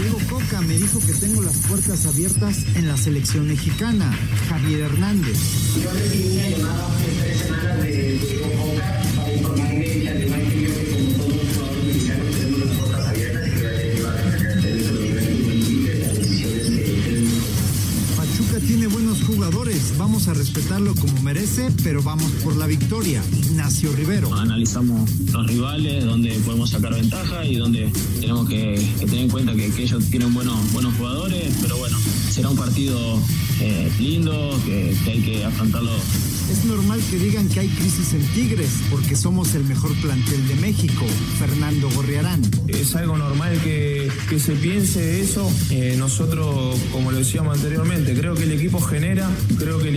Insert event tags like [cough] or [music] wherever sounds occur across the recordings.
Diego Coca me dijo que tengo las puertas abiertas en la selección mexicana. Javier Hernández. Yo recibí una llamada tres semanas Vamos a respetarlo como merece, pero vamos por la victoria. Ignacio Rivero. Analizamos los rivales, donde podemos sacar ventaja y donde tenemos que, que tener en cuenta que, que, ellos tienen buenos, buenos jugadores, pero bueno, será un partido eh, lindo, que, que hay que afrontarlo es normal que digan que hay crisis en Tigres porque somos el mejor plantel de México. Fernando Gorriarán. Es algo normal que, que se piense eso. Eh, nosotros, como lo decíamos anteriormente, creo que el equipo genera, creo que el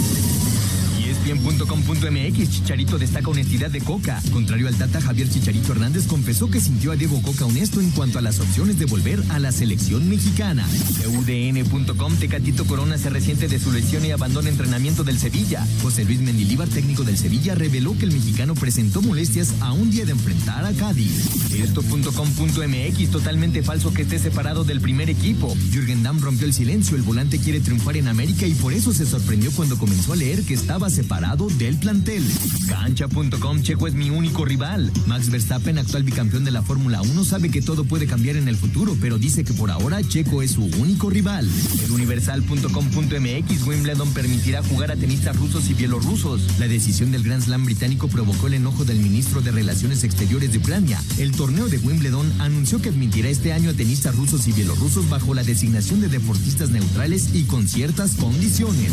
ESPN.com.mx Chicharito destaca honestidad de Coca. Contrario al Tata, Javier Chicharito Hernández confesó que sintió a Diego Coca honesto en cuanto a las opciones de volver a la selección mexicana. UDN.com Tecatito Corona se resiente de su lesión y abandona entrenamiento del Sevilla. José Luis Mendilíbar, técnico del Sevilla, reveló que el mexicano presentó molestias a un día de enfrentar a Cádiz. Esto.com.mx Totalmente falso que esté separado del primer equipo. Jürgen Damm rompió el silencio. El volante quiere triunfar en América y por eso se sorprendió cuando comenzó a leer que estaba separado del plantel. Cancha.com Checo es mi único rival. Max Verstappen, actual bicampeón de la Fórmula 1, sabe que todo puede cambiar en el futuro, pero dice que por ahora Checo es su único rival. El Universal.com.mx Wimbledon permitirá jugar a tenistas rusos y bielorrusos. La decisión del Grand Slam británico provocó el enojo del ministro de Relaciones Exteriores de Ucrania. El torneo de Wimbledon anunció que admitirá este año a tenistas rusos y bielorrusos bajo la designación de deportistas neutrales y con ciertas condiciones.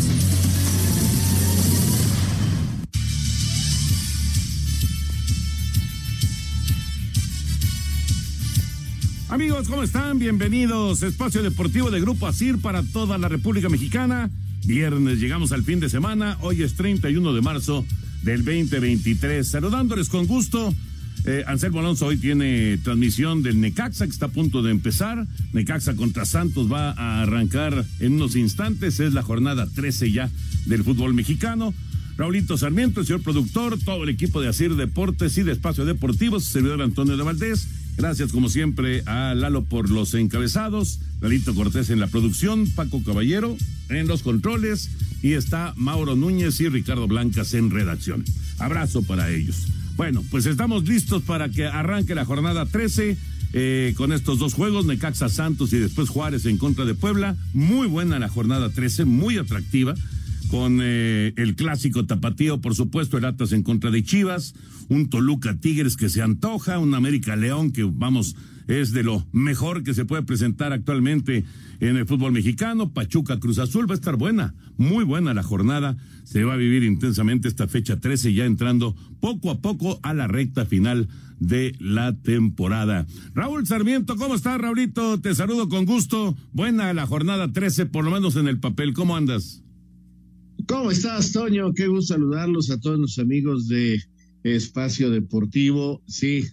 Amigos, ¿cómo están? Bienvenidos. Espacio Deportivo de Grupo ASIR para toda la República Mexicana. Viernes llegamos al fin de semana. Hoy es 31 de marzo del 2023. Saludándoles con gusto. Eh, Anselmo Alonso hoy tiene transmisión del Necaxa que está a punto de empezar. Necaxa contra Santos va a arrancar en unos instantes. Es la jornada 13 ya del fútbol mexicano. Raulito Sarmiento, el señor productor, todo el equipo de Asir Deportes y de Espacio Deportivo, su servidor Antonio de Valdés. Gracias, como siempre, a Lalo por los encabezados, Lalito Cortés en la producción, Paco Caballero en los controles y está Mauro Núñez y Ricardo Blancas en redacción. Abrazo para ellos. Bueno, pues estamos listos para que arranque la jornada 13 eh, con estos dos juegos, Necaxa Santos y después Juárez en contra de Puebla. Muy buena la jornada 13, muy atractiva con eh, el clásico tapatío, por supuesto, el Atlas en contra de Chivas, un Toluca Tigres que se antoja, un América León que, vamos, es de lo mejor que se puede presentar actualmente en el fútbol mexicano, Pachuca Cruz Azul, va a estar buena, muy buena la jornada, se va a vivir intensamente esta fecha 13, ya entrando poco a poco a la recta final de la temporada. Raúl Sarmiento, ¿cómo estás, Raulito? Te saludo con gusto. Buena la jornada 13, por lo menos en el papel. ¿Cómo andas? ¿Cómo estás, Toño? Qué gusto saludarlos a todos nuestros amigos de Espacio Deportivo. Sí,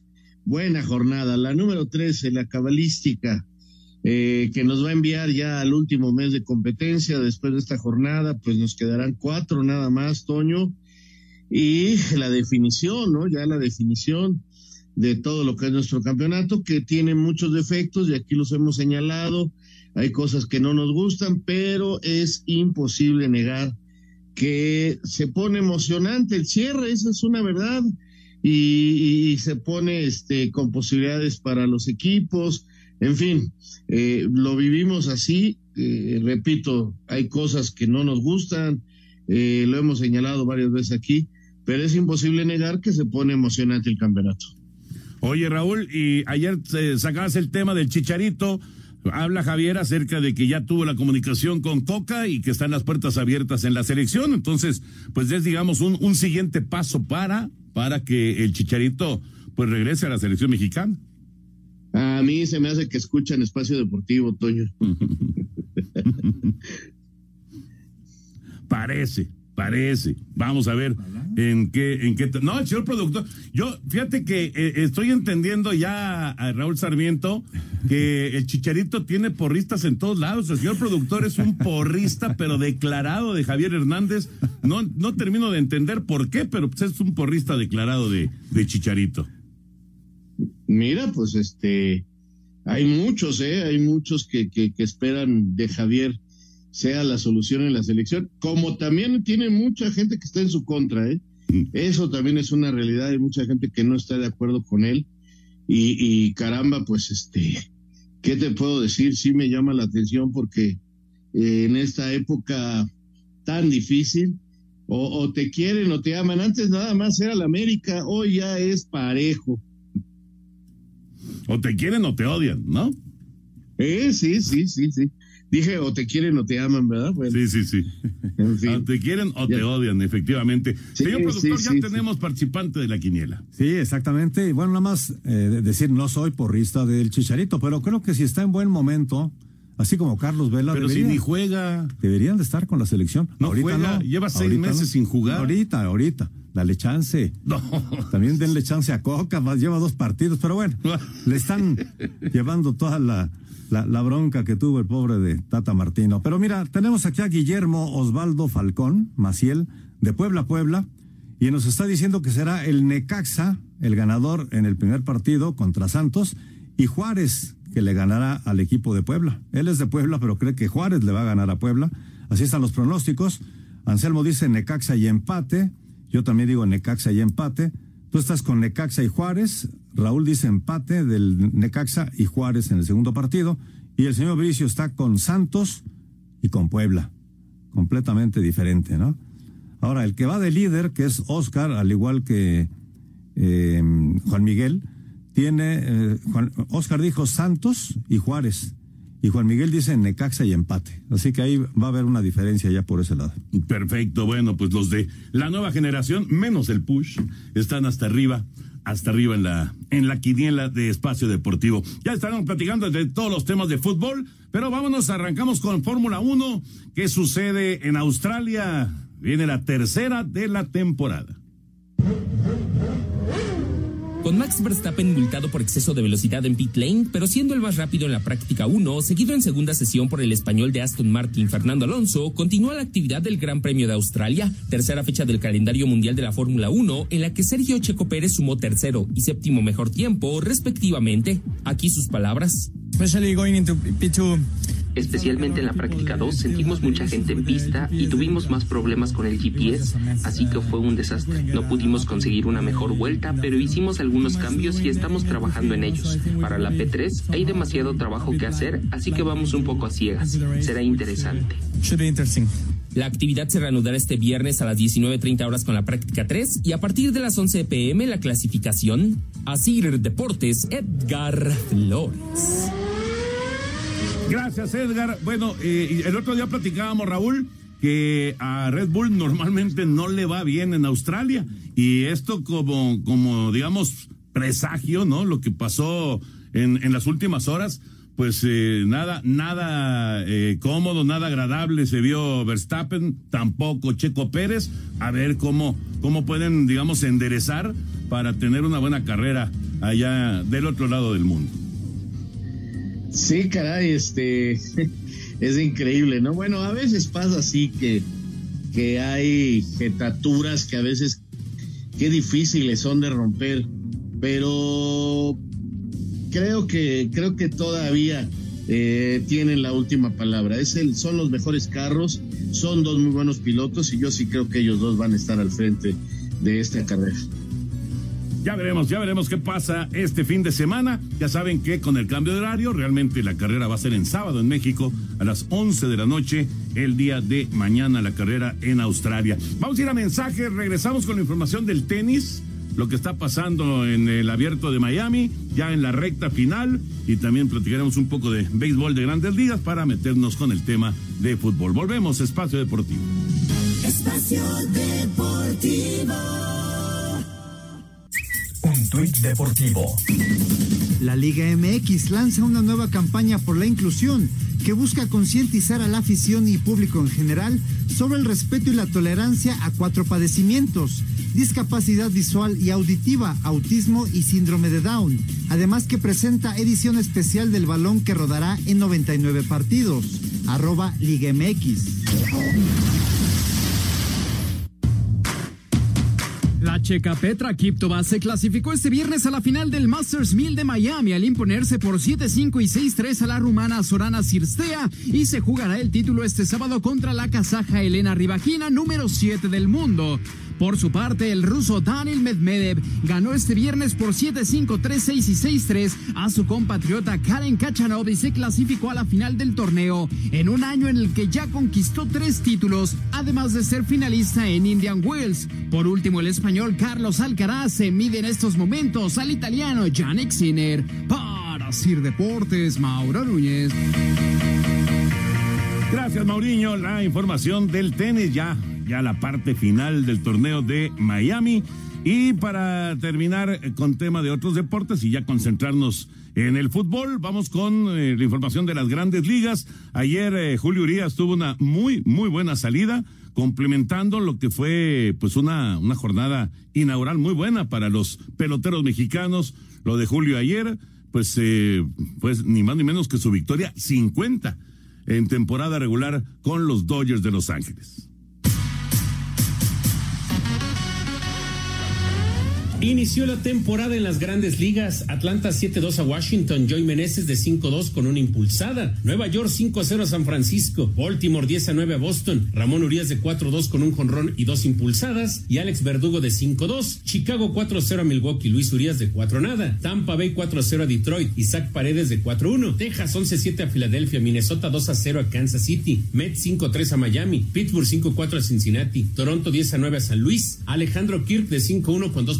buena jornada. La número 13, la cabalística, eh, que nos va a enviar ya al último mes de competencia. Después de esta jornada, pues nos quedarán cuatro nada más, Toño. Y la definición, ¿no? Ya la definición de todo lo que es nuestro campeonato, que tiene muchos defectos y aquí los hemos señalado. Hay cosas que no nos gustan, pero es imposible negar que se pone emocionante el cierre, esa es una verdad, y, y se pone este, con posibilidades para los equipos, en fin, eh, lo vivimos así, eh, repito, hay cosas que no nos gustan, eh, lo hemos señalado varias veces aquí, pero es imposible negar que se pone emocionante el campeonato. Oye, Raúl, y ayer sacabas el tema del chicharito. Habla Javier acerca de que ya tuvo la comunicación con Coca y que están las puertas abiertas en la selección. Entonces, pues es, digamos, un, un siguiente paso para, para que el Chicharito pues regrese a la selección mexicana. A mí se me hace que escuchan Espacio Deportivo, Toño. [laughs] parece, parece. Vamos a ver en qué, en qué. No, el señor productor. Yo, fíjate que eh, estoy entendiendo ya a Raúl Sarmiento que el Chicharito tiene porristas en todos lados. El señor productor es un porrista, pero declarado de Javier Hernández. No, no termino de entender por qué, pero pues es un porrista declarado de, de Chicharito. Mira, pues este, hay muchos, ¿eh? Hay muchos que, que, que esperan de Javier sea la solución en la selección, como también tiene mucha gente que está en su contra, ¿eh? Eso también es una realidad, hay mucha gente que no está de acuerdo con él y, y caramba, pues este, ¿qué te puedo decir? Sí me llama la atención porque eh, en esta época tan difícil, o, o, te quieren o te aman, antes nada más era la América, hoy ya es parejo. O te quieren o te odian, ¿no? Eh, sí, sí, sí, sí. Dije, o te quieren o te aman, ¿verdad? Bueno, sí, sí, sí. En fin. O te quieren o ya. te odian, efectivamente. Sí, Señor productor, sí, ya tenemos participante de la quiniela. Sí, exactamente. Y bueno, nada más eh, decir, no soy porrista del Chicharito, pero creo que si está en buen momento, así como Carlos Vela. Pero debería, si ni juega. Deberían de estar con la selección. No ahorita juega, no. lleva seis Ahorita meses no. sin jugar. Ahorita, ahorita. Dale chance. No. También denle chance a Coca, más lleva dos partidos, pero bueno, le están [laughs] llevando toda la, la, la, bronca que tuvo el pobre de Tata Martino. Pero mira, tenemos aquí a Guillermo Osvaldo Falcón, Maciel, de Puebla, Puebla, y nos está diciendo que será el Necaxa el ganador en el primer partido contra Santos y Juárez que le ganará al equipo de Puebla. Él es de Puebla, pero cree que Juárez le va a ganar a Puebla. Así están los pronósticos. Anselmo dice Necaxa y empate. Yo también digo Necaxa y empate. Tú estás con Necaxa y Juárez. Raúl dice empate del Necaxa y Juárez en el segundo partido. Y el señor Bricio está con Santos y con Puebla. Completamente diferente, ¿no? Ahora, el que va de líder, que es Oscar, al igual que eh, Juan Miguel, tiene. Eh, Oscar dijo Santos y Juárez. Y Juan Miguel dice Necaxa y empate. Así que ahí va a haber una diferencia ya por ese lado. Perfecto. Bueno, pues los de la nueva generación, menos el push, están hasta arriba, hasta arriba en la, en la quiniela de espacio deportivo. Ya estaremos platicando de todos los temas de fútbol, pero vámonos, arrancamos con Fórmula 1. ¿Qué sucede en Australia? Viene la tercera de la temporada. Con Max Verstappen multado por exceso de velocidad en pit lane, pero siendo el más rápido en la práctica 1, seguido en segunda sesión por el español de Aston Martin Fernando Alonso, continúa la actividad del Gran Premio de Australia, tercera fecha del calendario mundial de la Fórmula 1, en la que Sergio Checo Pérez sumó tercero y séptimo mejor tiempo, respectivamente. Aquí sus palabras. Especialmente en la práctica 2 sentimos mucha gente en pista y tuvimos más problemas con el GPS, así que fue un desastre. No pudimos conseguir una mejor vuelta, pero hicimos algunos cambios y estamos trabajando en ellos. Para la P3 hay demasiado trabajo que hacer, así que vamos un poco a ciegas. Será interesante. La actividad se reanudará este viernes a las 19.30 horas con la práctica 3 y a partir de las 11 pm la clasificación. Asir Deportes, Edgar Flores. Gracias, Edgar. Bueno, eh, el otro día platicábamos, Raúl, que a Red Bull normalmente no le va bien en Australia. Y esto como, como digamos, presagio, ¿no? Lo que pasó en, las últimas horas, pues eh, nada, nada eh, cómodo, nada agradable se vio Verstappen, tampoco Checo Pérez. A ver cómo, cómo pueden, digamos, enderezar para tener una buena carrera allá del otro lado del mundo. Sí, caray, este [laughs] es increíble, ¿no? Bueno, a veces pasa así que, que hay jetaturas que a veces qué difíciles son de romper. pero creo que, creo que todavía eh, tienen la última palabra. Es el, son los mejores carros, son dos muy buenos pilotos y yo sí creo que ellos dos van a estar al frente de esta carrera. Ya veremos, ya veremos qué pasa este fin de semana. Ya saben que con el cambio de horario, realmente la carrera va a ser en sábado en México a las 11 de la noche, el día de mañana la carrera en Australia. Vamos a ir a mensajes, regresamos con la información del tenis, lo que está pasando en el abierto de Miami, ya en la recta final, y también platicaremos un poco de béisbol de grandes ligas para meternos con el tema de fútbol. Volvemos, Espacio Deportivo. Espacio Deportivo. Un tuit deportivo. La Liga MX lanza una nueva campaña por la inclusión que busca concientizar a la afición y público en general sobre el respeto y la tolerancia a cuatro padecimientos, discapacidad visual y auditiva, autismo y síndrome de Down. Además que presenta edición especial del balón que rodará en 99 partidos. Arroba Liga MX. La checa Petra Kiptova se clasificó este viernes a la final del Masters 1000 de Miami al imponerse por 7-5 y 6-3 a la rumana Sorana Sirstea y se jugará el título este sábado contra la kazaja Elena Ribagina, número 7 del mundo. Por su parte, el ruso Daniel Medvedev ganó este viernes por 7-5, 3-6 y 6-3 a su compatriota Karen Kachanov y se clasificó a la final del torneo en un año en el que ya conquistó tres títulos, además de ser finalista en Indian Wells. Por último, el español Carlos Alcaraz se mide en estos momentos al italiano Yannick Sinner. Para Sir Deportes, Mauro Núñez. Gracias, Mauriño. La información del tenis ya ya la parte final del torneo de Miami. Y para terminar con tema de otros deportes y ya concentrarnos en el fútbol, vamos con eh, la información de las grandes ligas. Ayer eh, Julio Urias tuvo una muy, muy buena salida, complementando lo que fue pues una, una jornada inaugural muy buena para los peloteros mexicanos. Lo de Julio ayer, pues, eh, pues ni más ni menos que su victoria 50 en temporada regular con los Dodgers de Los Ángeles. Inició la temporada en las grandes ligas. Atlanta 7-2 a Washington. Joy Meneses de 5-2 con una impulsada. Nueva York 5-0 a San Francisco. Baltimore 10-9 a Boston. Ramón Urias de 4-2 con un jonrón y dos impulsadas. Y Alex Verdugo de 5-2. Chicago 4-0 a Milwaukee. Luis Urias de 4 nada. Tampa Bay 4-0 a Detroit. Isaac Paredes de 4-1. Texas 11-7 a Filadelfia. Minnesota 2-0 a Kansas City. Mets 5-3 a Miami. Pittsburgh 5-4 a Cincinnati. Toronto 10-9 a San Luis. Alejandro Kirk de 5-1 con dos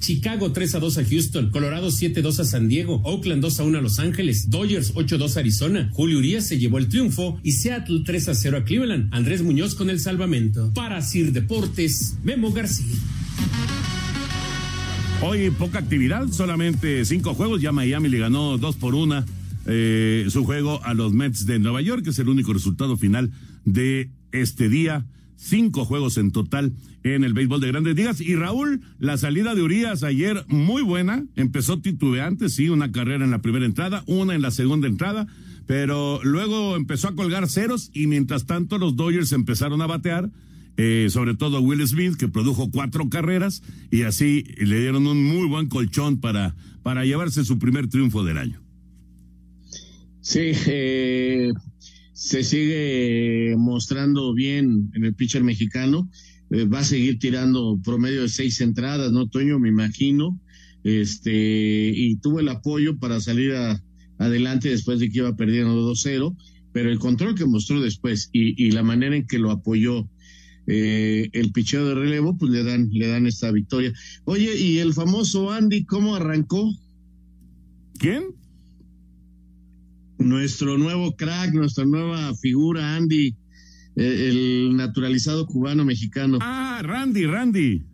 Chicago 3 a 2 a Houston, Colorado 7 2 a San Diego, Oakland 2 a 1 a Los Ángeles, Dodgers 8 2 a Arizona, Julio Urias se llevó el triunfo y Seattle 3 a 0 a Cleveland. Andrés Muñoz con el salvamento. Para Sir Deportes, Memo García. Hoy poca actividad, solamente cinco juegos. Ya Miami le ganó dos por una eh, su juego a los Mets de Nueva York, que es el único resultado final de este día cinco juegos en total en el béisbol de grandes ligas. Y Raúl, la salida de Urias ayer muy buena, empezó titubeante, sí, una carrera en la primera entrada, una en la segunda entrada, pero luego empezó a colgar ceros y mientras tanto los Dodgers empezaron a batear. Eh, sobre todo Will Smith, que produjo cuatro carreras y así le dieron un muy buen colchón para, para llevarse su primer triunfo del año. Sí, eh, se sigue mostrando bien en el pitcher mexicano. Eh, va a seguir tirando promedio de seis entradas, ¿no, Toño? Me imagino. Este, y tuvo el apoyo para salir adelante después de que iba perdiendo 2-0, pero el control que mostró después y, la manera en que lo apoyó eh, el picheo de relevo, pues le dan, le dan esta victoria. Oye, ¿y el famoso Andy cómo arrancó? ¿Quién? Nuestro nuevo crack, nuestra nueva figura, Andy, eh, el naturalizado cubano mexicano. Ah, Randy, Randy.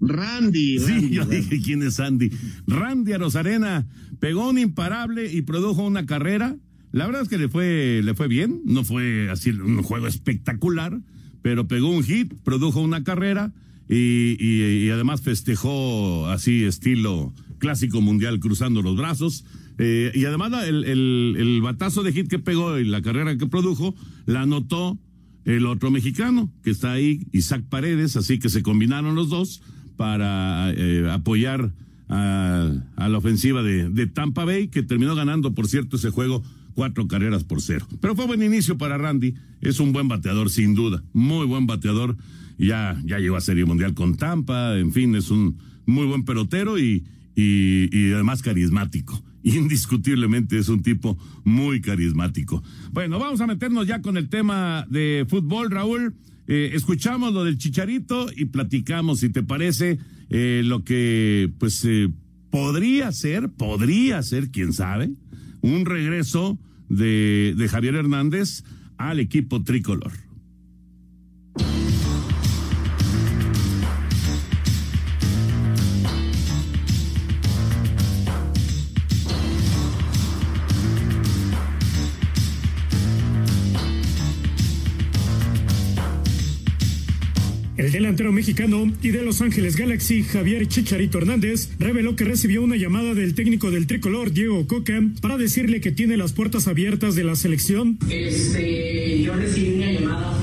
Randy. Sí, yo dije quién es Andy. Randy Rosarena pegó un imparable y produjo una carrera. La verdad es que le fue, le fue bien, no fue así un juego espectacular, pero pegó un hit, produjo una carrera y, y además festejó así estilo clásico mundial cruzando los brazos. Eh, y además el, el, batazo de hit que pegó y la carrera que produjo la anotó el otro mexicano que está ahí, Isaac Paredes, así que se combinaron los dos para eh, apoyar a, la ofensiva de, de Tampa Bay, que terminó ganando, por cierto, ese juego cuatro carreras por cero. Pero fue buen inicio para Randy, es un buen bateador sin duda, muy buen bateador, ya, ya llegó a Serie Mundial con Tampa, en fin, es un muy buen pelotero y, y además carismático. Indiscutiblemente es un tipo muy carismático. Bueno, vamos a meternos ya con el tema de fútbol, Raúl. Eh, escuchamos lo del Chicharito y platicamos, si te parece, eh, lo que pues eh, podría ser, podría ser, quién sabe, un regreso de, de Javier Hernández al equipo tricolor. El delantero mexicano y de Los Ángeles Galaxy, Javier Chicharito Hernández, reveló que recibió una llamada del técnico del tricolor, Diego Coca, para decirle que tiene las puertas abiertas de la selección. Este, yo recibí una llamada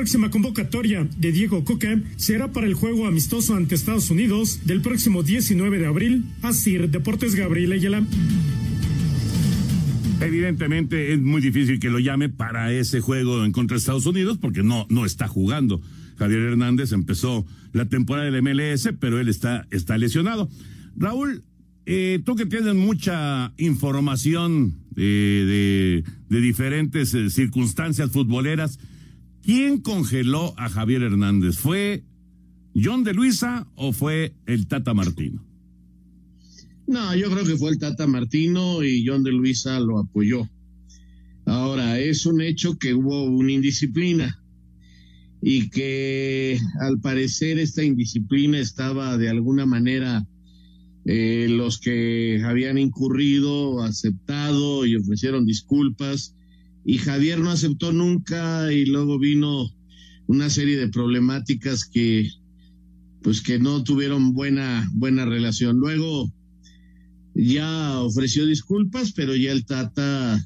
próxima convocatoria de Diego Coca será para el juego amistoso ante Estados Unidos del próximo 19 de abril. Asir Deportes Gabriel Ayala. Evidentemente es muy difícil que lo llame para ese juego en contra de Estados Unidos porque no, no está jugando. Javier Hernández empezó la temporada del MLS, pero él está, está lesionado. Raúl, eh, tú que tienes mucha información de, de, de diferentes eh, circunstancias futboleras, ¿quién congeló a Javier Hernández? ¿Fue John de Luisa o fue el Tata Martino? No, yo creo que fue el Tata Martino y John de Luisa lo apoyó. Ahora, es un hecho que hubo una indisciplina y que al parecer esta indisciplina estaba de alguna manera eh, los que habían incurrido, aceptado y ofrecieron disculpas y Javier no aceptó nunca y luego vino una serie de problemáticas que pues que no tuvieron buena buena relación. Luego ya ofreció disculpas, pero ya el Tata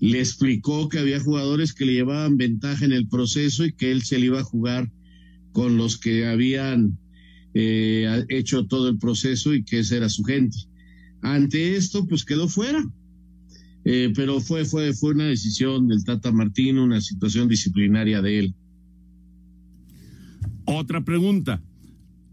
le explicó que había jugadores que le llevaban ventaja en el proceso y que él se le iba a jugar con los que habían eh, hecho todo el proceso y que esa era su gente. Ante esto, pues quedó fuera. Eh, pero fue, fue, fue una decisión del Tata Martino, una situación disciplinaria de él. Otra pregunta.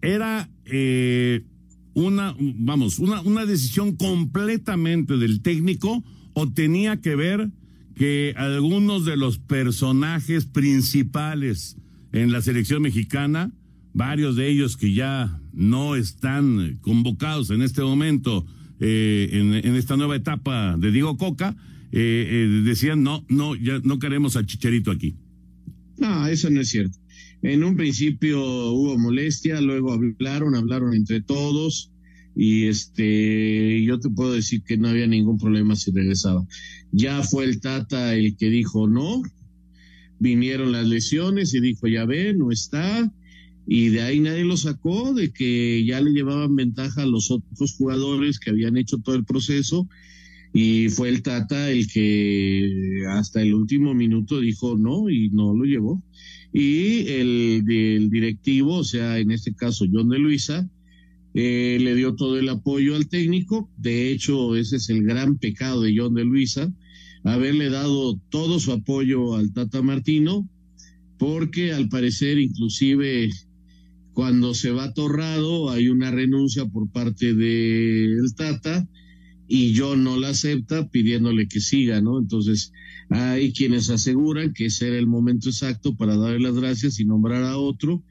¿Era eh, una, vamos, una, una decisión completamente del técnico o tenía que ver que algunos de los personajes principales en la selección mexicana, varios de ellos que ya no están convocados en este momento eh, en, esta nueva etapa de Diego Coca, eh, eh, decían no, no, ya no queremos al Chicharito aquí. No, eso no es cierto. En un principio hubo molestia, luego hablaron, hablaron entre todos y este yo te puedo decir que no había ningún problema si regresaba. Ya fue el Tata el que dijo no, vinieron las lesiones y dijo ya ve, no está y de ahí nadie lo sacó de que ya le llevaban ventaja a los otros jugadores que habían hecho todo el proceso y fue el Tata el que hasta el último minuto dijo no y no lo llevó y el, directivo, o sea, en este caso John de Luisa, eh, le dio todo el apoyo al técnico. De hecho, ese es el gran pecado de John de Luisa, haberle dado todo su apoyo al Tata Martino, porque al parecer inclusive cuando se va Torrado hay una renuncia por parte del Tata y John no la acepta pidiéndole que siga, ¿no? Entonces hay quienes aseguran que ese era el momento exacto para darle las gracias y nombrar a otro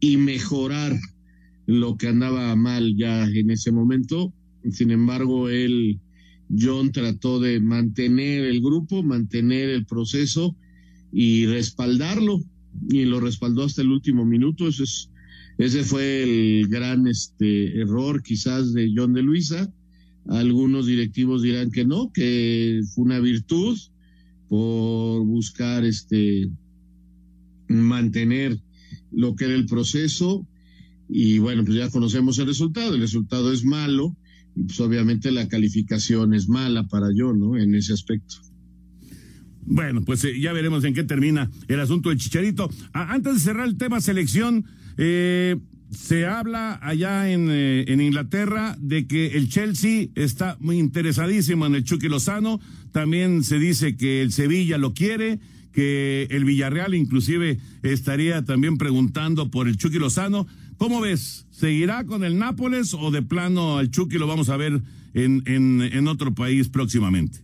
y mejorar lo que andaba mal ya en ese momento. Sin embargo, él, John trató de mantener el grupo, mantener el proceso y respaldarlo y lo respaldó hasta el último minuto. Ese, es, ese fue el gran este, error quizás de John de Luisa. Algunos directivos dirán que no, que fue una virtud por buscar este mantener lo que era el proceso y bueno, pues ya conocemos el resultado, el resultado es malo y pues obviamente la calificación es mala para yo, ¿no? En ese aspecto. Bueno, pues eh, ya veremos en qué termina el asunto del Chicharito. Antes de cerrar el tema selección, eh, se habla allá en, eh, en, Inglaterra de que el Chelsea está muy interesadísimo en el Chucky Lozano. También se dice que el Sevilla lo quiere, que el Villarreal inclusive estaría también preguntando por el Chucky Lozano. ¿Cómo ves? ¿Seguirá con el Nápoles o de plano al Chucky lo vamos a ver en, en, en otro país próximamente?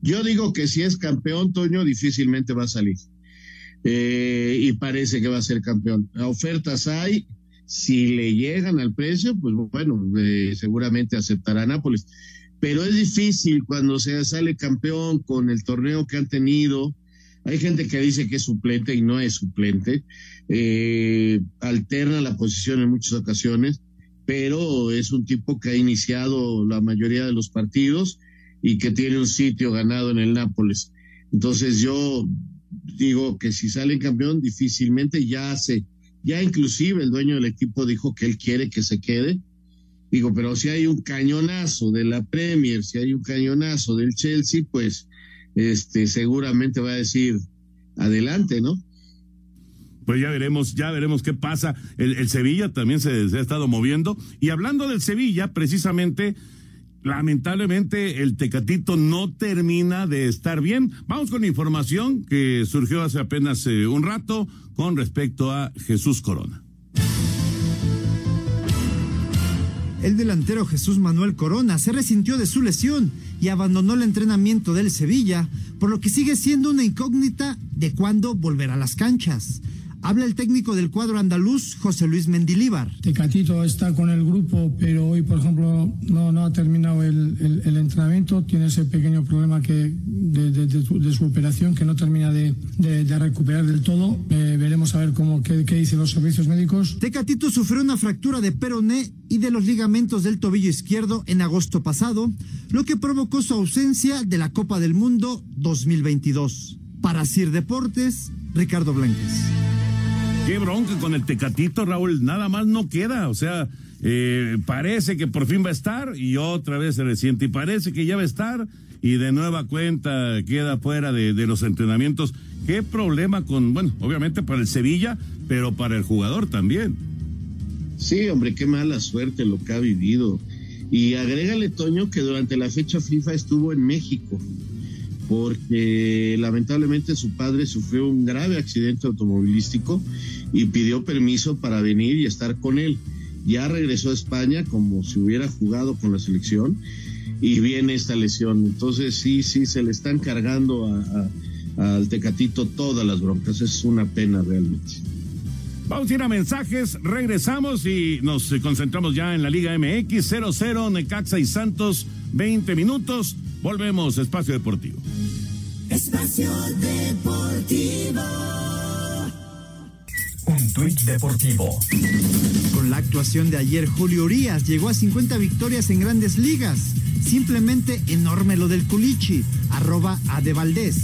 Yo digo que si es campeón, Toño, difícilmente va a salir. Eh, y parece que va a ser campeón. Ofertas hay, si le llegan al precio, pues bueno, eh, seguramente aceptará Nápoles. Pero es difícil cuando se sale campeón con el torneo que han tenido. Hay gente que dice que es suplente y no es suplente. Eh, alterna la posición en muchas ocasiones, pero es un tipo que ha iniciado la mayoría de los partidos y que tiene un sitio ganado en el Nápoles. Entonces yo digo que si sale campeón difícilmente ya hace, ya inclusive el dueño del equipo dijo que él quiere que se quede. Digo, pero si hay un cañonazo de la Premier, si hay un cañonazo del Chelsea, pues este seguramente va a decir adelante, ¿no? Pues ya veremos, ya veremos qué pasa. El, el Sevilla también se, se ha estado moviendo. Y hablando del Sevilla, precisamente, lamentablemente el Tecatito no termina de estar bien. Vamos con información que surgió hace apenas eh, un rato con respecto a Jesús Corona. El delantero Jesús Manuel Corona se resintió de su lesión y abandonó el entrenamiento del Sevilla, por lo que sigue siendo una incógnita de cuándo volverá a las canchas. Habla el técnico del cuadro andaluz, José Luis Mendilíbar. Tecatito está con el grupo, pero hoy, por ejemplo, no, no ha terminado el, el, el entrenamiento. Tiene ese pequeño problema que de, de, de, su, de su, operación que no termina de, recuperar del todo. Eh, veremos a ver cómo, qué, qué dicen los servicios médicos. Tecatito sufrió una fractura de peroné y de los ligamentos del tobillo izquierdo en agosto pasado, lo que provocó su ausencia de la Copa del Mundo 2022. Para Sir Deportes, Ricardo Blanques. Qué bronca con el Tecatito, Raúl. Nada más no queda. O sea, eh, parece que por fin va a estar y otra vez se resiente. Y parece que ya va a estar y de nueva cuenta queda fuera de, de los entrenamientos. Qué problema con, bueno, obviamente para el Sevilla, pero para el jugador también. Sí, hombre, qué mala suerte lo que ha vivido. Y agrégale, Toño, que durante la fecha FIFA estuvo en México porque lamentablemente su padre sufrió un grave accidente automovilístico y pidió permiso para venir y estar con él. Ya regresó a España como si hubiera jugado con la selección y viene esta lesión. Entonces sí, sí, se le están cargando al Tecatito todas las broncas. Es una pena realmente. Vamos a ir a mensajes, regresamos y nos concentramos ya en la Liga MX 0-0, Necaxa y Santos, 20 minutos. Volvemos, Espacio Deportivo. Espacio Deportivo. Un tuit deportivo. Con la actuación de ayer, Julio Urias llegó a 50 victorias en grandes ligas. Simplemente enorme lo del Culichi. Arroba a de Valdés.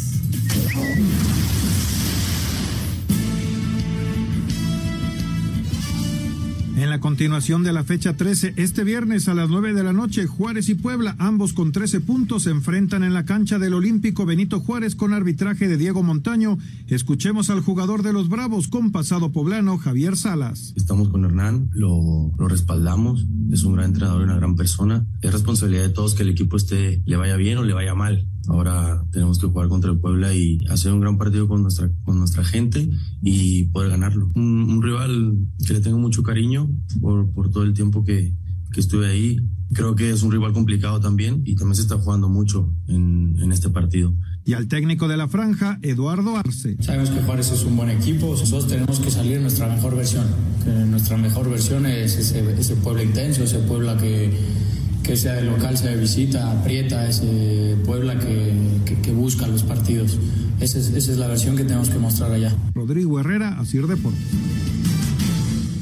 En la continuación de la fecha 13, este viernes a las 9 de la noche, Juárez y Puebla, ambos con 13 puntos, se enfrentan en la cancha del Olímpico Benito Juárez con arbitraje de Diego Montaño. Escuchemos al jugador de los Bravos con pasado poblano, Javier Salas. Estamos con Hernán, lo, respaldamos, es un gran entrenador y una gran persona. Es responsabilidad de todos que el equipo esté, le vaya bien o le vaya mal. Ahora tenemos que jugar contra el Puebla y hacer un gran partido con nuestra, con nuestra gente y poder ganarlo. Un, un rival que le tengo mucho cariño por, por todo el tiempo que, que, estuve ahí. Creo que es un rival complicado también y también se está jugando mucho en, en este partido. Y al técnico de la franja, Eduardo Arce. Sabemos que Juárez es un buen equipo, nosotros tenemos que salir en nuestra mejor versión. Que nuestra mejor versión es ese, ese Puebla intenso, ese Puebla que que sea de local, sea de visita, aprieta ese Puebla que, que, que busca los partidos. Esa es, esa es, la versión que tenemos que mostrar allá. Rodrigo Herrera, Asir Deportes.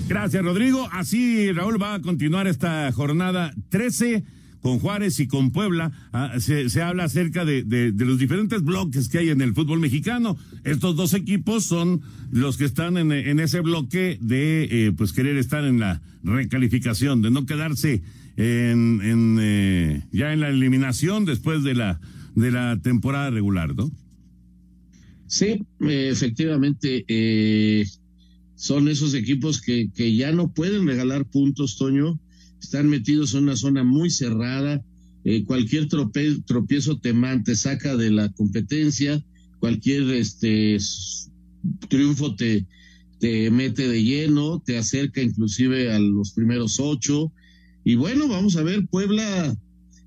Gracias, Rodrigo. Así Raúl va a continuar esta jornada 13 con Juárez y con Puebla, ah, se, se, habla acerca de, de, de, los diferentes bloques que hay en el fútbol mexicano. Estos dos equipos son los que están en, en ese bloque de eh, pues querer estar en la recalificación, de no quedarse en, en eh, ya en la eliminación después de la de la temporada regular, ¿no? Sí, efectivamente, eh, son esos equipos que, que ya no pueden regalar puntos, Toño, están metidos en una zona muy cerrada, eh, cualquier trope, tropiezo te, man, te saca de la competencia, cualquier este triunfo te, te mete de lleno, te acerca inclusive a los primeros ocho. Y bueno, vamos a ver, Puebla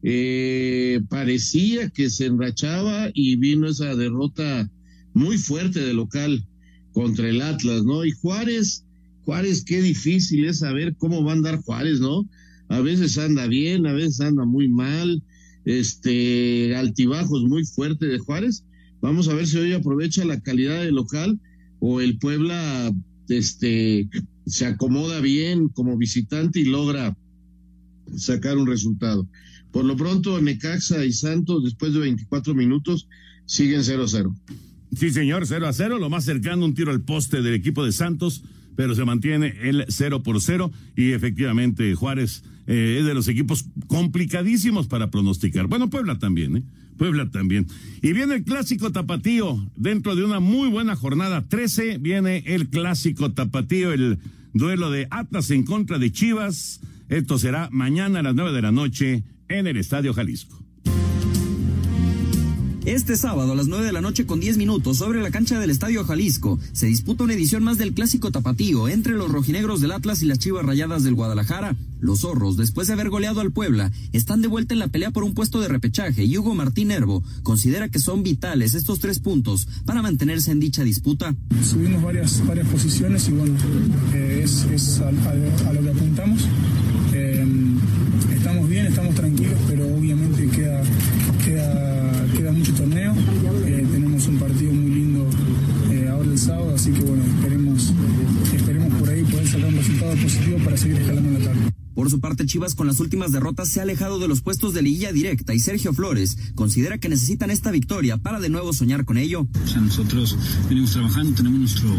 eh, parecía que se enrachaba y vino esa derrota muy fuerte de local contra el Atlas, ¿no? Y Juárez, Juárez, qué difícil es saber cómo va a andar Juárez, ¿no? A veces anda bien, a veces anda muy mal, este, altibajos muy fuerte de Juárez. Vamos a ver si hoy aprovecha la calidad del local o el Puebla, este, se acomoda bien como visitante y logra sacar un resultado. Por lo pronto, Necaxa y Santos, después de 24 minutos, siguen 0-0. Sí, señor, 0 a 0, lo más cercano, un tiro al poste del equipo de Santos, pero se mantiene el 0 por 0 y efectivamente Juárez eh, es de los equipos complicadísimos para pronosticar. Bueno, Puebla también, ¿eh? Puebla también. Y viene el clásico tapatío, dentro de una muy buena jornada 13, viene el clásico tapatío, el duelo de Atlas en contra de Chivas. Esto será mañana a las 9 de la noche en el Estadio Jalisco. Este sábado a las 9 de la noche con 10 minutos sobre la cancha del Estadio Jalisco se disputa una edición más del Clásico Tapatío entre los rojinegros del Atlas y las Chivas Rayadas del Guadalajara. Los zorros, después de haber goleado al Puebla, están de vuelta en la pelea por un puesto de repechaje y Hugo Martín Herbo considera que son vitales estos tres puntos para mantenerse en dicha disputa. Subimos varias, varias posiciones y bueno, eh, es, es a, lo que apuntamos. Eh, estamos bien, estamos tranquilos, pero obviamente queda, queda, queda mucho torneo. Eh, tenemos un partido muy lindo eh, ahora el sábado, así que bueno, esperemos, esperemos por ahí poder sacar un resultado positivo para seguir escalando la tabla. Por su parte, Chivas con las últimas derrotas se ha alejado de los puestos de liguilla directa y Sergio Flores considera que necesitan esta victoria para de nuevo soñar con ello. O sea, nosotros venimos trabajando, tenemos nuestro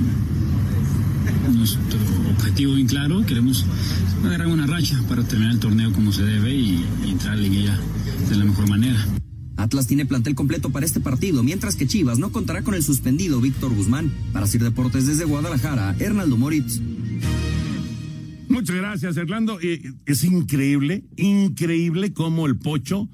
nuestro objetivo bien claro, queremos agarrar una racha para terminar el torneo como se debe y, y entrar a la liguilla de la mejor manera. Atlas tiene plantel completo para este partido, mientras que Chivas no contará con el suspendido Víctor Guzmán. Para Sir Deportes desde Guadalajara, Hernaldo Moritz. Muchas gracias, Orlando. Es increíble, increíble cómo el Pocho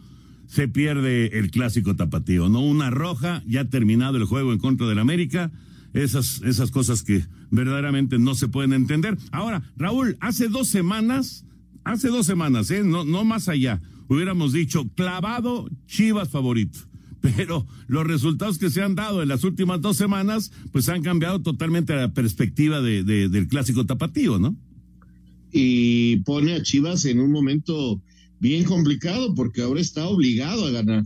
se pierde el clásico tapatío, ¿no? Una roja, ya terminado el juego en contra del América. Esas, esas cosas que verdaderamente no se pueden entender. Ahora, Raúl, hace dos semanas, hace dos semanas, ¿eh? No, no más allá, hubiéramos dicho clavado Chivas favorito. [laughs] Pero los resultados que se han dado en las últimas dos semanas, pues han cambiado totalmente la perspectiva de, del clásico tapatío, ¿no? Y pone a Chivas en un momento bien complicado porque ahora está obligado a ganar.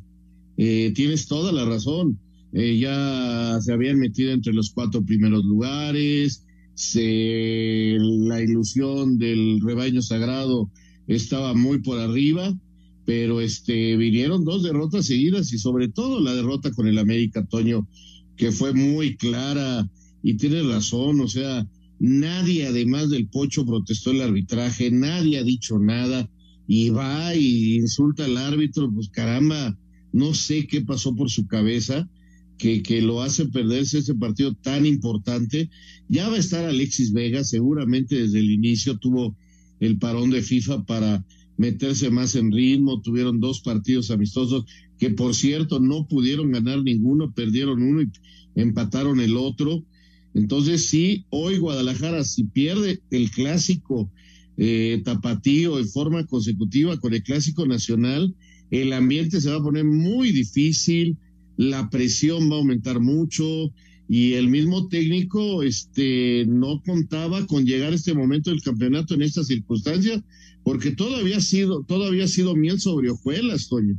Eh, tienes toda la razón. Eh, ya se habían metido entre los cuatro primeros lugares, se, la ilusión del rebaño sagrado estaba muy por arriba, pero este vinieron dos derrotas seguidas y sobre todo la derrota con el América Toño, que fue muy clara y tiene razón, o sea, nadie además del Pocho protestó el arbitraje, nadie ha dicho nada y va y insulta al árbitro, pues caramba, no sé qué pasó por su cabeza que, que lo hace perderse ese partido tan importante. Ya va a estar Alexis Vega, seguramente desde el inicio tuvo el parón de FIFA para meterse más en ritmo, tuvieron dos partidos amistosos que por cierto no pudieron ganar ninguno, perdieron uno y empataron el otro. Entonces sí, hoy Guadalajara si pierde el clásico eh, tapatío en forma consecutiva con el clásico nacional, el ambiente se va a poner muy difícil, la presión va a aumentar mucho y el mismo técnico este no contaba con llegar a este momento del campeonato en estas circunstancias porque todo había sido todo había sido miel sobre hojuelas, Toño.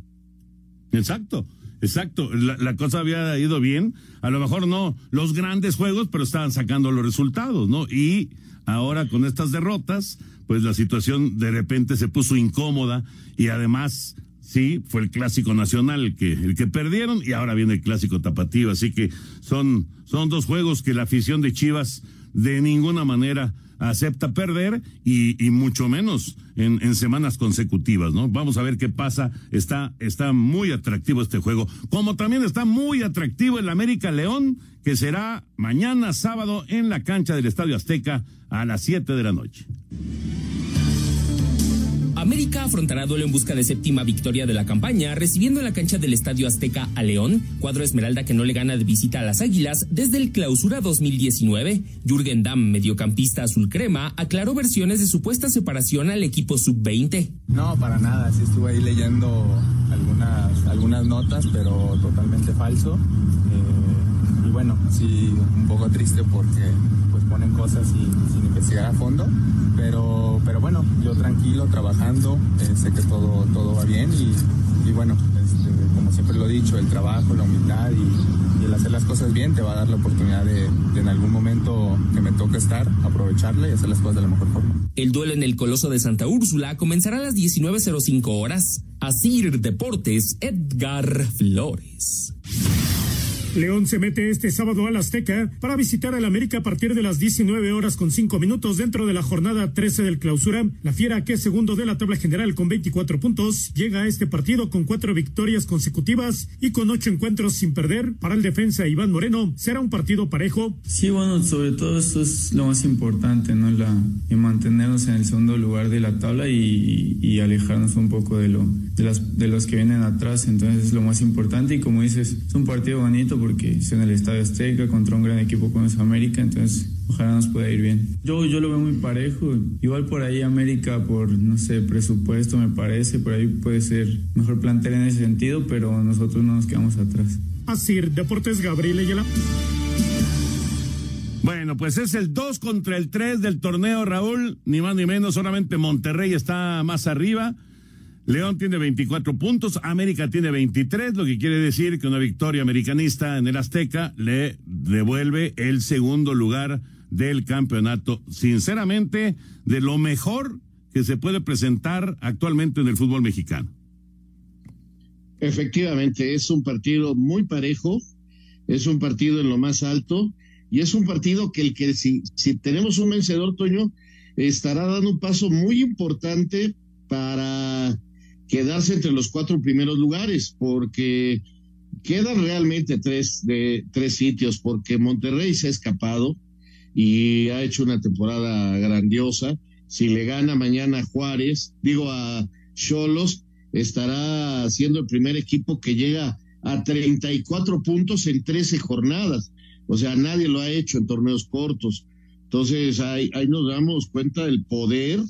Exacto. Exacto, la, cosa había ido bien, a lo mejor no los grandes juegos, pero estaban sacando los resultados, ¿no? Y ahora con estas derrotas, pues la situación de repente se puso incómoda y además sí, fue el clásico nacional el que, el que perdieron y ahora viene el clásico tapatío, así que son, son dos juegos que la afición de Chivas de ninguna manera acepta perder y, mucho menos en, en, semanas consecutivas, ¿no? Vamos a ver qué pasa. Está, está muy atractivo este juego. Como también está muy atractivo el América León, que será mañana sábado en la cancha del Estadio Azteca a las 7 de la noche. América afrontará duelo en busca de séptima victoria de la campaña, recibiendo en la cancha del Estadio Azteca a León, cuadro Esmeralda que no le gana de visita a las Águilas desde el clausura 2019. Jürgen Damm, mediocampista azul crema, aclaró versiones de supuesta separación al equipo sub-20. No, para nada, sí estuve ahí leyendo algunas, algunas notas, pero totalmente falso. Eh, y bueno, sí, un poco triste porque pues ponen cosas sin, sin investigar a fondo pero, pero bueno, yo tranquilo, trabajando, eh, sé que todo, todo va bien y, bueno, este, como siempre lo he dicho, el trabajo, la humildad y, el hacer las cosas bien te va a dar la oportunidad de, en algún momento que me toque estar, aprovecharla y hacer las cosas de la mejor forma. El duelo en el Coloso de Santa Úrsula comenzará a las 19.05 horas. Asir Deportes, Edgar Flores. León se mete este sábado al Azteca para visitar al América a partir de las 19 horas con 5 minutos dentro de la jornada 13 del clausura. La Fiera, que es segundo de la tabla general con 24 puntos, llega a este partido con cuatro victorias consecutivas y con ocho encuentros sin perder. Para el defensa Iván Moreno, será un partido parejo. Sí, bueno, sobre todo esto es lo más importante, ¿no? La, mantenernos en el segundo lugar de la tabla y, y alejarnos un poco de, lo, de, las, de los que vienen atrás. Entonces es lo más importante y como dices, es un partido bonito porque es en el Estadio Azteca contra un gran equipo como es América, entonces ojalá nos pueda ir bien. Yo, yo lo veo muy parejo, igual por ahí América por, no sé, presupuesto me parece, por ahí puede ser mejor plantel en ese sentido, pero nosotros no nos quedamos atrás. Así, Deportes Gabriel Ayala. Bueno, pues es el 2 contra el 3 del torneo, Raúl, ni más ni menos, solamente Monterrey está más arriba. León tiene 24 puntos, América tiene 23, lo que quiere decir que una victoria americanista en el Azteca le devuelve el segundo lugar del campeonato. Sinceramente, de lo mejor que se puede presentar actualmente en el fútbol mexicano. Efectivamente, es un partido muy parejo, es un partido en lo más alto y es un partido que el que si, si tenemos un vencedor, Toño, estará dando un paso muy importante para quedarse entre los cuatro primeros lugares, porque quedan realmente tres, de, tres sitios, porque Monterrey se ha escapado y ha hecho una temporada grandiosa. Si le gana mañana a Juárez, digo a Cholos, estará siendo el primer equipo que llega a 34 puntos en 13 jornadas. O sea, nadie lo ha hecho en torneos cortos. Entonces, ahí, ahí nos damos cuenta del poder,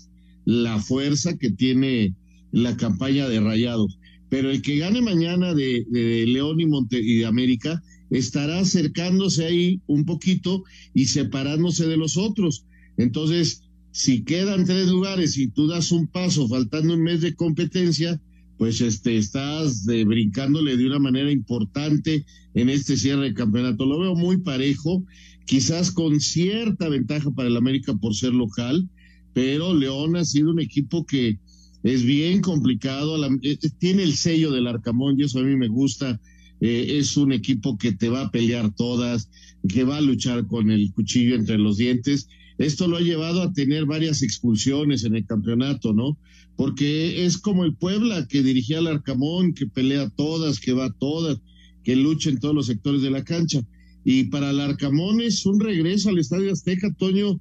la fuerza que tiene la campaña de Rayados. Pero el que gane mañana de, León y, Monte, y de América estará acercándose ahí un poquito y separándose de los otros. Entonces, si quedan tres lugares y tú das un paso faltando un mes de competencia, pues este estás brincándole de una manera importante en este cierre de campeonato. Lo veo muy parejo, quizás con cierta ventaja para el América por ser local, pero León ha sido un equipo que es bien complicado, la, eh, tiene el sello del Arcamón y eso a mí me gusta. Eh, es un equipo que te va a pelear todas, que va a luchar con el cuchillo entre los dientes. Esto lo ha llevado a tener varias expulsiones en el campeonato, ¿no? Porque es como el Puebla que dirigía al Arcamón, que pelea todas, que va todas, que lucha en todos los sectores de la cancha. Y para el Arcamón es un regreso al Estadio Azteca, Toño,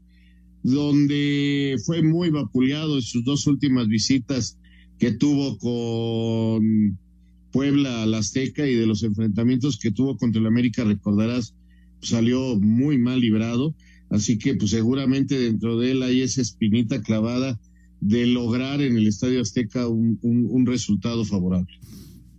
donde fue muy vapuleado en sus dos últimas visitas que tuvo con Puebla al Azteca y de los enfrentamientos que tuvo contra el América, recordarás, salió muy mal librado. Así que pues seguramente dentro de él hay esa espinita clavada de lograr en el Estadio Azteca un, un, resultado favorable.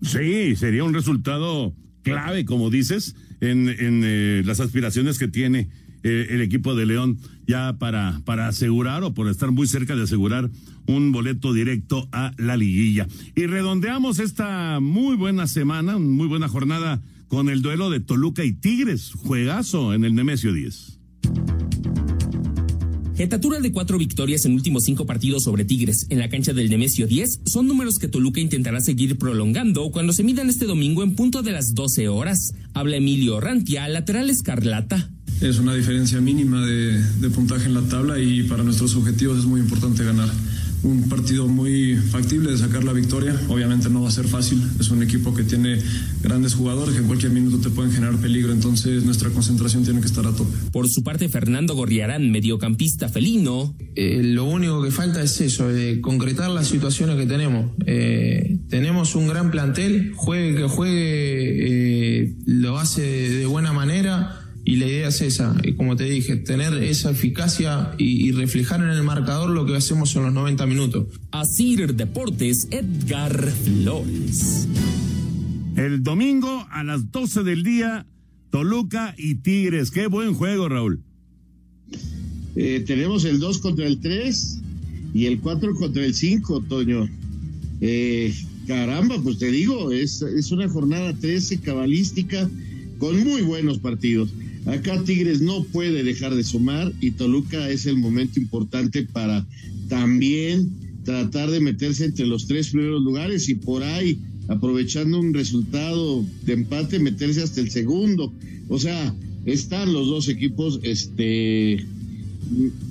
Sí, sería un resultado clave, como dices, en, en eh, las aspiraciones que tiene eh, el equipo de León ya para, para asegurar o por estar muy cerca de asegurar un boleto directo a la liguilla. Y redondeamos esta muy buena semana, muy buena jornada con el duelo de Toluca y Tigres, juegazo en el Nemesio 10. Jetatura de cuatro victorias en últimos cinco partidos sobre Tigres en la cancha del Nemesio 10 son números que Toluca intentará seguir prolongando cuando se midan este domingo en punto de las 12 horas. Habla Emilio Rantia, lateral escarlata. Es una diferencia mínima de, de puntaje en la tabla y para nuestros objetivos es muy importante ganar un partido muy factible de sacar la victoria. Obviamente no va a ser fácil. Es un equipo que tiene grandes jugadores que en cualquier minuto te pueden generar peligro. Entonces nuestra concentración tiene que estar a tope. Por su parte, Fernando Gorriarán, mediocampista felino. Eh, lo único que falta es eso, de concretar las situaciones que tenemos. Eh, tenemos un gran plantel, juegue que juegue, eh, lo hace de buena manera y la idea es esa, y como te dije, tener esa eficacia y, y, reflejar en el marcador lo que hacemos en los 90 minutos. Asir Deportes, Edgar Flores. El domingo a las 12 del día, Toluca y Tigres. Qué buen juego, Raúl. Eh, tenemos el 2 contra el 3 y el 4 contra el 5, Toño. Eh, caramba, pues te digo, es, es una jornada 13 cabalística con muy buenos partidos. Acá Tigres no puede dejar de sumar y Toluca es el momento importante para también tratar de meterse entre los tres primeros lugares y por ahí, aprovechando un resultado de empate, meterse hasta el segundo. O sea, están los dos equipos este,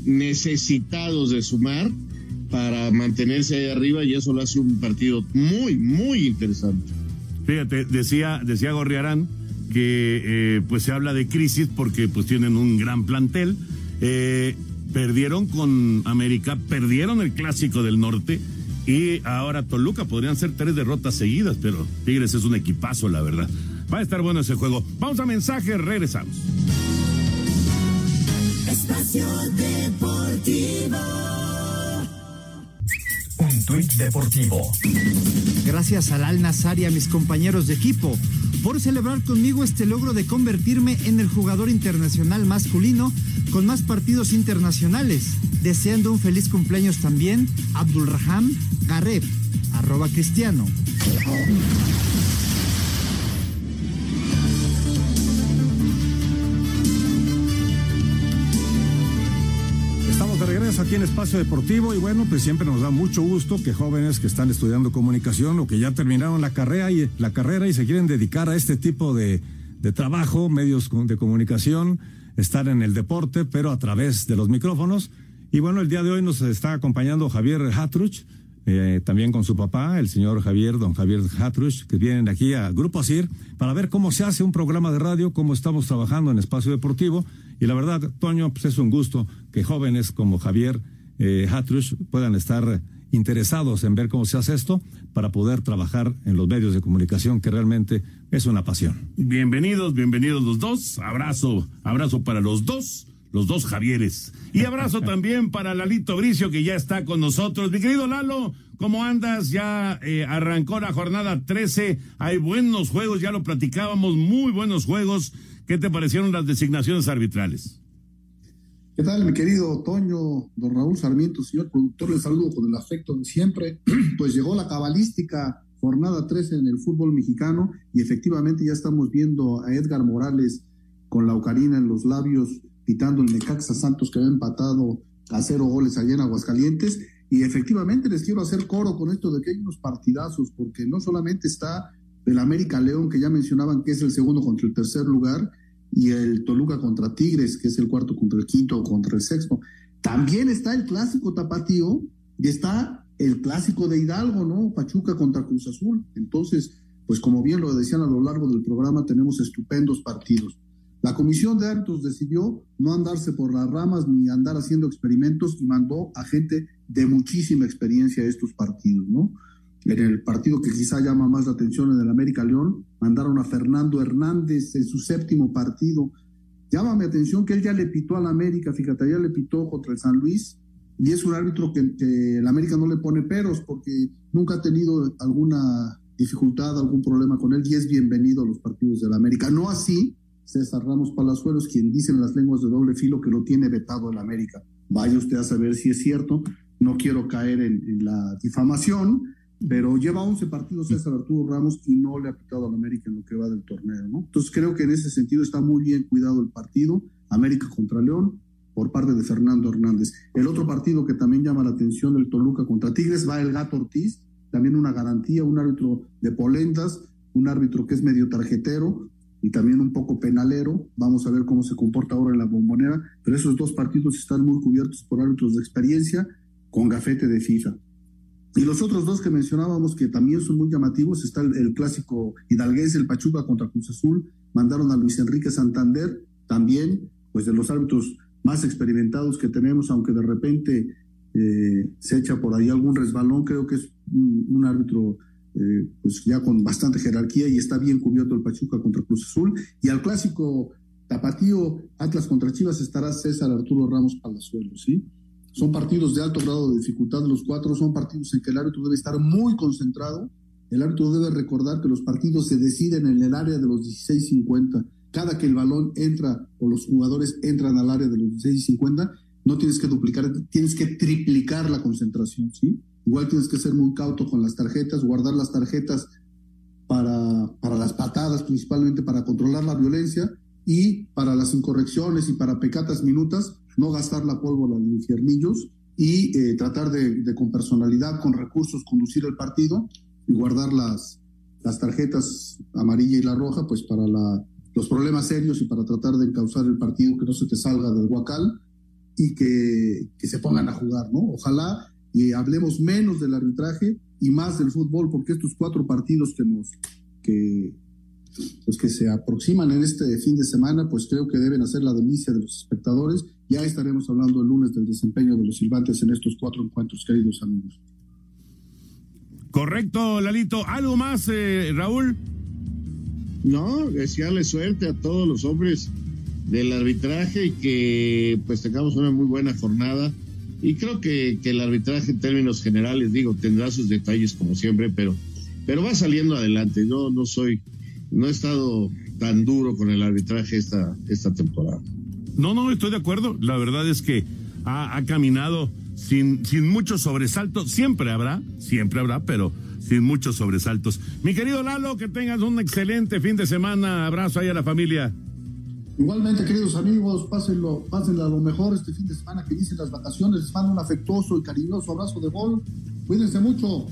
necesitados de sumar para mantenerse ahí arriba y eso lo hace un partido muy, muy interesante. Fíjate, decía, decía Gorriarán que eh, pues se habla de crisis porque pues tienen un gran plantel. Eh, perdieron con América, perdieron el clásico del norte y ahora Toluca podrían ser tres derrotas seguidas, pero Tigres es un equipazo, la verdad. Va a estar bueno ese juego. Vamos a mensaje, regresamos. Espacio Deportivo. Un tuit deportivo. Gracias al Al Nazar y a mis compañeros de equipo por celebrar conmigo este logro de convertirme en el jugador internacional masculino con más partidos internacionales. Deseando un feliz cumpleaños también, Abdul Raham Gareb, arroba cristiano. Aquí en Espacio Deportivo y bueno, pues siempre nos da mucho gusto que jóvenes que están estudiando comunicación o que ya terminaron la carrera y la carrera y se quieren dedicar a este tipo de, trabajo, medios de comunicación, estar en el deporte, pero a través de los micrófonos. Y bueno, el día de hoy nos está acompañando Javier Hatruch, eh, también con su papá, el señor Javier, don Javier Hatruch, que vienen aquí a Grupo ASIR para ver cómo se hace un programa de radio, cómo estamos trabajando en espacio deportivo. Y la verdad, Toño, pues es un gusto que jóvenes como Javier eh, Hatruch puedan estar interesados en ver cómo se hace esto para poder trabajar en los medios de comunicación, que realmente es una pasión. Bienvenidos, bienvenidos los dos. Abrazo, abrazo para los dos los dos Javieres. Y abrazo [laughs] también para Lalito Bricio, que ya está con nosotros. Mi querido Lalo, ¿cómo andas? Ya eh, arrancó la jornada 13. Hay buenos juegos, ya lo platicábamos, muy buenos juegos. ¿Qué te parecieron las designaciones arbitrales? ¿Qué tal, mi querido Toño, don Raúl Sarmiento, señor productor? Le saludo con el afecto de siempre. [clears throat] Pues llegó la cabalística jornada 13 en el fútbol mexicano y efectivamente ya estamos viendo a Edgar Morales con la ocarina en los labios quitando el Necaxa Santos que había empatado a cero goles allá en Aguascalientes. Y efectivamente les quiero hacer coro con esto de que hay unos partidazos, porque no solamente está el América León, que ya mencionaban que es el segundo contra el tercer lugar, y el Toluca contra Tigres, que es el cuarto contra el quinto o contra el sexto. También está el clásico tapatío y está el clásico de Hidalgo, ¿no? Pachuca contra Cruz Azul. Entonces, pues como bien lo decían a lo largo del programa, tenemos estupendos partidos. La comisión de árbitros decidió no andarse por las ramas ni andar haciendo experimentos y mandó a gente de muchísima experiencia a estos partidos, ¿no? En el partido que quizá llama más la atención en el América León, mandaron a Fernando Hernández en su séptimo partido. Llama mi atención que él ya le pitó al América, fíjate, ya le pitó contra el San Luis, y es un árbitro que, que el América no le pone peros porque nunca ha tenido alguna dificultad, algún problema con él, y es bienvenido a los partidos del América. No así César Ramos Palazuelos, quien dice en las lenguas de doble filo que lo tiene vetado el América. Vaya usted a saber si es cierto, no quiero caer en, la difamación, pero lleva 11 partidos César Arturo Ramos y no le ha pitado al América en lo que va del torneo, ¿no? Entonces creo que en ese sentido está muy bien cuidado el partido, América contra León, por parte de Fernando Hernández. El otro partido que también llama la atención del Toluca contra Tigres va el Gato Ortiz, también una garantía, un árbitro de polendas, un árbitro que es medio tarjetero y también un poco penalero. Vamos a ver cómo se comporta ahora en la bombonera, pero esos dos partidos están muy cubiertos por árbitros de experiencia con gafete de FIFA. Y los otros dos que mencionábamos que también son muy llamativos, está el, clásico hidalguense, el Pachuca contra Cruz Azul, mandaron a Luis Enrique Santander, también, pues de los árbitros más experimentados que tenemos, aunque de repente eh, se echa por ahí algún resbalón, creo que es un árbitro eh, pues ya con bastante jerarquía y está bien cubierto el Pachuca contra Cruz Azul. Y al clásico tapatío Atlas contra Chivas estará César Arturo Ramos Palazuelo, ¿sí? Son partidos de alto grado de dificultad, los cuatro son partidos en que el árbitro debe estar muy concentrado. El árbitro debe recordar que los partidos se deciden en el área de los 16.50. Cada que el balón entra o los jugadores entran al área de los 16.50, no tienes que duplicar, tienes que triplicar la concentración, ¿sí? Igual tienes que ser muy cauto con las tarjetas, guardar las tarjetas para, para las patadas, principalmente para controlar la violencia y para las incorrecciones y para pecatas minutas, no gastar la pólvora en infiernillos y eh, tratar de, de, con personalidad, con recursos, conducir el partido y guardar las, las tarjetas amarilla y la roja, pues para la, los problemas serios y para tratar de encauzar el partido, que no se te salga del huacal y que, que se pongan a jugar, ¿no? Ojalá y hablemos menos del arbitraje y más del fútbol, porque estos cuatro partidos que nos que pues que se aproximan en este fin de semana, pues creo que deben hacer la delicia de los espectadores. Ya estaremos hablando el lunes del desempeño de los silbantes en estos cuatro encuentros, queridos amigos. Correcto, Lalito. ¿Algo más, eh, Raúl? No, desearle suerte a todos los hombres del arbitraje y que pues tengamos una muy buena jornada y creo que, el arbitraje en términos generales, digo, tendrá sus detalles como siempre, pero, pero va saliendo adelante. Yo no soy, no he estado tan duro con el arbitraje esta, esta temporada. No, no, estoy de acuerdo. La verdad es que ha, ha caminado sin, sin muchos sobresaltos. Siempre habrá, siempre habrá, pero sin muchos sobresaltos. Mi querido Lalo, que tengas un excelente fin de semana. Abrazo ahí a la familia. Igualmente, queridos amigos, pásenlo, pásenlo a lo mejor este fin de semana que dicen las vacaciones. Les mando un afectuoso y cariñoso abrazo de gol. Cuídense mucho.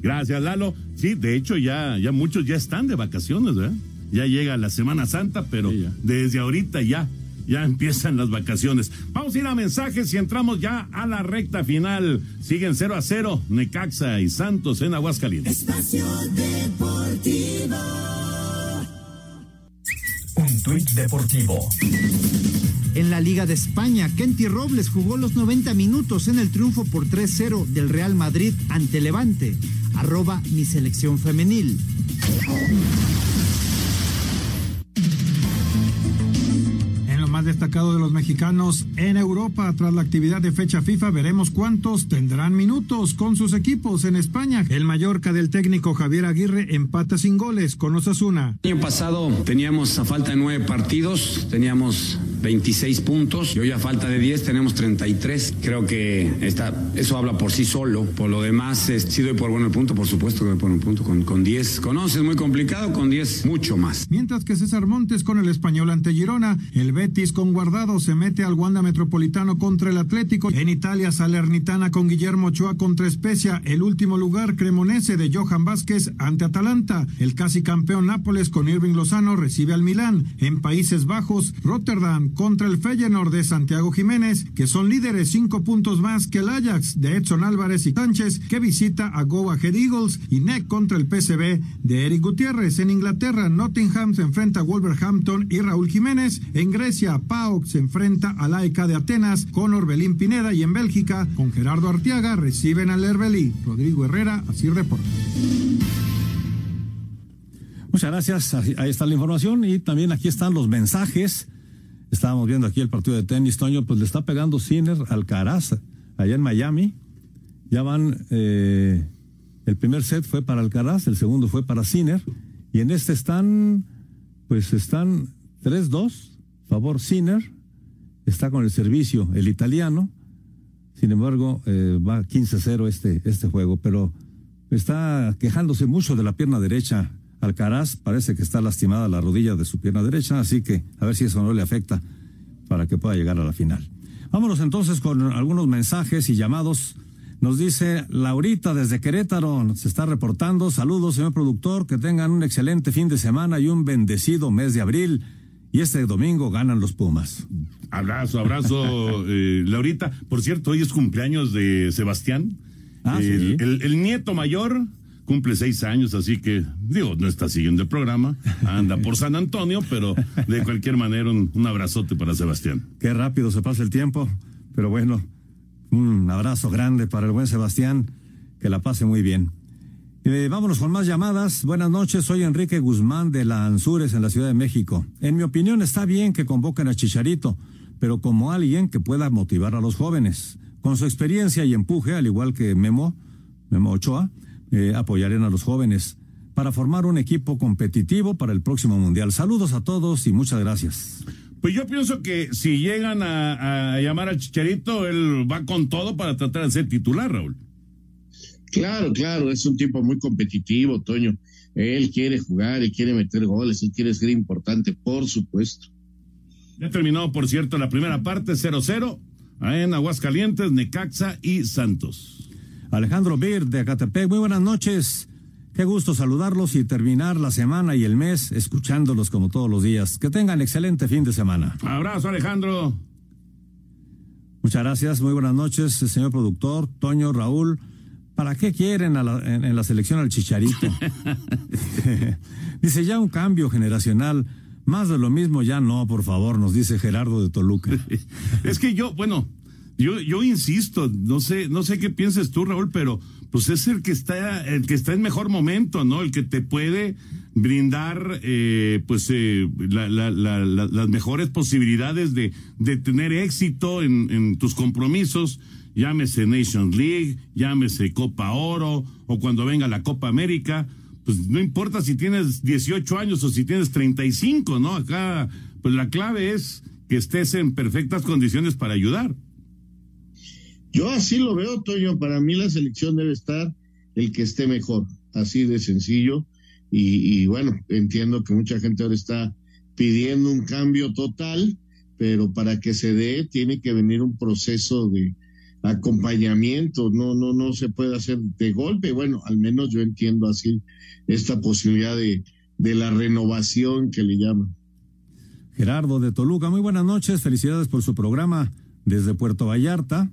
Gracias, Lalo. Sí, de hecho, ya, ya muchos ya están de vacaciones, ¿verdad? Ya llega la Semana Santa, pero sí, desde ahorita ya, ya [laughs] empiezan las vacaciones. Vamos a ir a mensajes y entramos ya a la recta final. Siguen 0 a 0, Necaxa y Santos en Aguascalientes. Espacio Deportivo. Deportivo. En la Liga de España, Kenty Robles jugó los 90 minutos en el triunfo por 3-0 del Real Madrid ante Levante. Arroba mi selección femenil. Destacado de los mexicanos en Europa. Tras la actividad de fecha FIFA, veremos cuántos tendrán minutos con sus equipos en España. El Mallorca del técnico Javier Aguirre empata sin goles con Osasuna. El año pasado teníamos a falta de nueve partidos, teníamos 26 puntos y hoy a falta de 10 tenemos 33. Creo que está, eso habla por sí solo. Por lo demás, eh, sí doy por bueno el punto, por supuesto que doy por un punto. Con, con 10, con 11 es muy complicado, con 10 mucho más. Mientras que César Montes con el español ante Girona, el Betis con Guardado se mete al Wanda Metropolitano contra el Atlético. En Italia, Salernitana con Guillermo Ochoa contra Especia. El último lugar, Cremonese de Johan Vázquez ante Atalanta. El casi campeón Nápoles con Irving Lozano recibe al Milán. En Países Bajos, Rotterdam contra el Feyenoord de Santiago Jiménez, que son líderes cinco puntos más que el Ajax de Edson Álvarez y Sánchez, que visita a Goa Head Eagles. Y NEC contra el PSV de Eric Gutiérrez. En Inglaterra, Nottingham se enfrenta a Wolverhampton y Raúl Jiménez. En Grecia, PAOK se enfrenta a la ECA de Atenas con Orbelín Pineda y en Bélgica con Gerardo Artiaga reciben al Herbelí. Rodrigo Herrera, así reporta. Muchas gracias, ahí está la información y también aquí están los mensajes. Estábamos viendo aquí el partido de tenis, Toño, pues le está pegando Sinner al Caraz allá en Miami. Ya van, eh, el primer set fue para Alcaraz, el segundo fue para Sinner y en este están, pues están 3-2 favor Sinner, está con el servicio el italiano, sin embargo eh, va 15-0 este, este juego, pero está quejándose mucho de la pierna derecha Alcaraz, parece que está lastimada la rodilla de su pierna derecha, así que a ver si eso no le afecta para que pueda llegar a la final. Vámonos entonces con algunos mensajes y llamados. Nos dice Laurita desde Querétaro, se está reportando. Saludos, señor productor, que tengan un excelente fin de semana y un bendecido mes de abril. Y este domingo ganan los Pumas. Abrazo, abrazo, [laughs] eh, Laurita. Por cierto, hoy es cumpleaños de Sebastián. Ah, el, sí. el- el nieto mayor cumple seis años, así que, digo, no está siguiendo el programa, anda por San Antonio, pero de cualquier manera un, un abrazote para Sebastián. Qué rápido se pasa el tiempo, pero bueno, un abrazo grande para el buen Sebastián, que la pase muy bien. Eh, vámonos con más llamadas. Buenas noches, soy Enrique Guzmán de la Anzures en la Ciudad de México. En mi opinión está bien que convoquen a Chicharito, pero como alguien que pueda motivar a los jóvenes. Con su experiencia y empuje, al igual que Memo, Memo Ochoa, eh, apoyarán a los jóvenes para formar un equipo competitivo para el próximo Mundial. Saludos a todos y muchas gracias. Pues yo pienso que si llegan a, a llamar al Chicharito, él va con todo para tratar de ser titular, Raúl. Claro, claro, es un tipo muy competitivo, Toño. Él quiere jugar, él quiere meter goles, él quiere ser importante, por supuesto. Ya terminó, por cierto, la primera parte 0-0 en Aguascalientes, Necaxa y Santos. Alejandro Bir de Acatepec, muy buenas noches. Qué gusto saludarlos y terminar la semana y el mes escuchándolos como todos los días. Que tengan excelente fin de semana. Abrazo, Alejandro. Muchas gracias, muy buenas noches, señor productor, Toño, Raúl. ¿Para qué quieren a la- en, en la selección al Chicharito? [laughs] [laughs] dice ya un cambio generacional. Más de lo mismo ya no, por favor, nos dice Gerardo de Toluca. [laughs] Es que yo, bueno, yo, yo insisto, no sé, no sé qué pienses tú, Raúl, pero pues es el que está, el que está en mejor momento, ¿no? El que te puede brindar, eh, pues, eh, la- la- la- la- las mejores posibilidades de, de tener éxito en, en tus compromisos. Llámese Nations League, llámese Copa Oro, o cuando venga la Copa América. Pues no importa si tienes 18 años o si tienes 35, ¿no? Acá, pues la clave es que estés en perfectas condiciones para ayudar. Yo así lo veo, Toño. Para mí la selección debe estar el que esté mejor, así de sencillo. Y, bueno, entiendo que mucha gente ahora está pidiendo un cambio total, pero para que se dé tiene que venir un proceso de acompañamiento. No, no, no se puede hacer de golpe. Bueno, al menos yo entiendo así esta posibilidad de, de la renovación que le llaman. Gerardo de Toluca, muy buenas noches, felicidades por su programa desde Puerto Vallarta.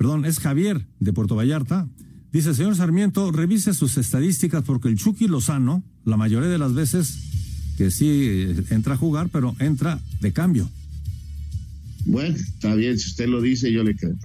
Perdón, es Javier de Puerto Vallarta. Dice, señor Sarmiento, revise sus estadísticas porque el Chucky Lozano, la mayoría de las veces que sí eh, entra a jugar, pero entra de cambio. Bueno, está bien, si usted lo dice, yo le creo.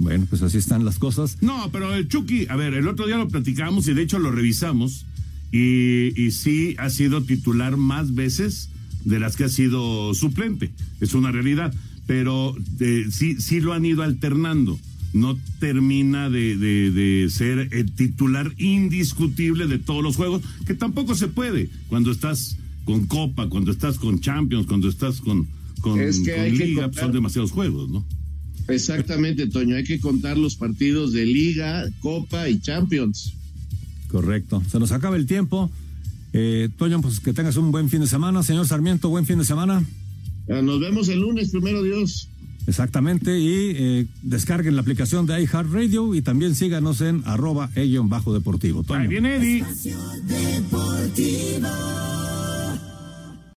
Bueno, pues así están las cosas. No, pero el Chucky, a ver, el otro día lo platicamos y de hecho lo revisamos y, y sí ha sido titular más veces de las que ha sido suplente. Es una realidad, pero eh, sí, sí lo han ido alternando. No termina de, de- de ser el titular indiscutible de todos los juegos, que tampoco se puede cuando estás con Copa, cuando estás con Champions, cuando estás con, con, Es que con hay que Liga, contar- son demasiados juegos, ¿no? Exactamente, Toño. Hay que contar los partidos de Liga, Copa y Champions. Correcto. Se nos acaba el tiempo. Eh, Toño, pues que tengas un buen fin de semana. Señor Sarmiento, buen fin de semana. Ah, Nos vemos el lunes, primero Dios. Exactamente, y eh, descarguen la aplicación de iHeartRadio y también síganos en arroba e-deportivo. Toño. Ahí viene Eddie. Deportivo.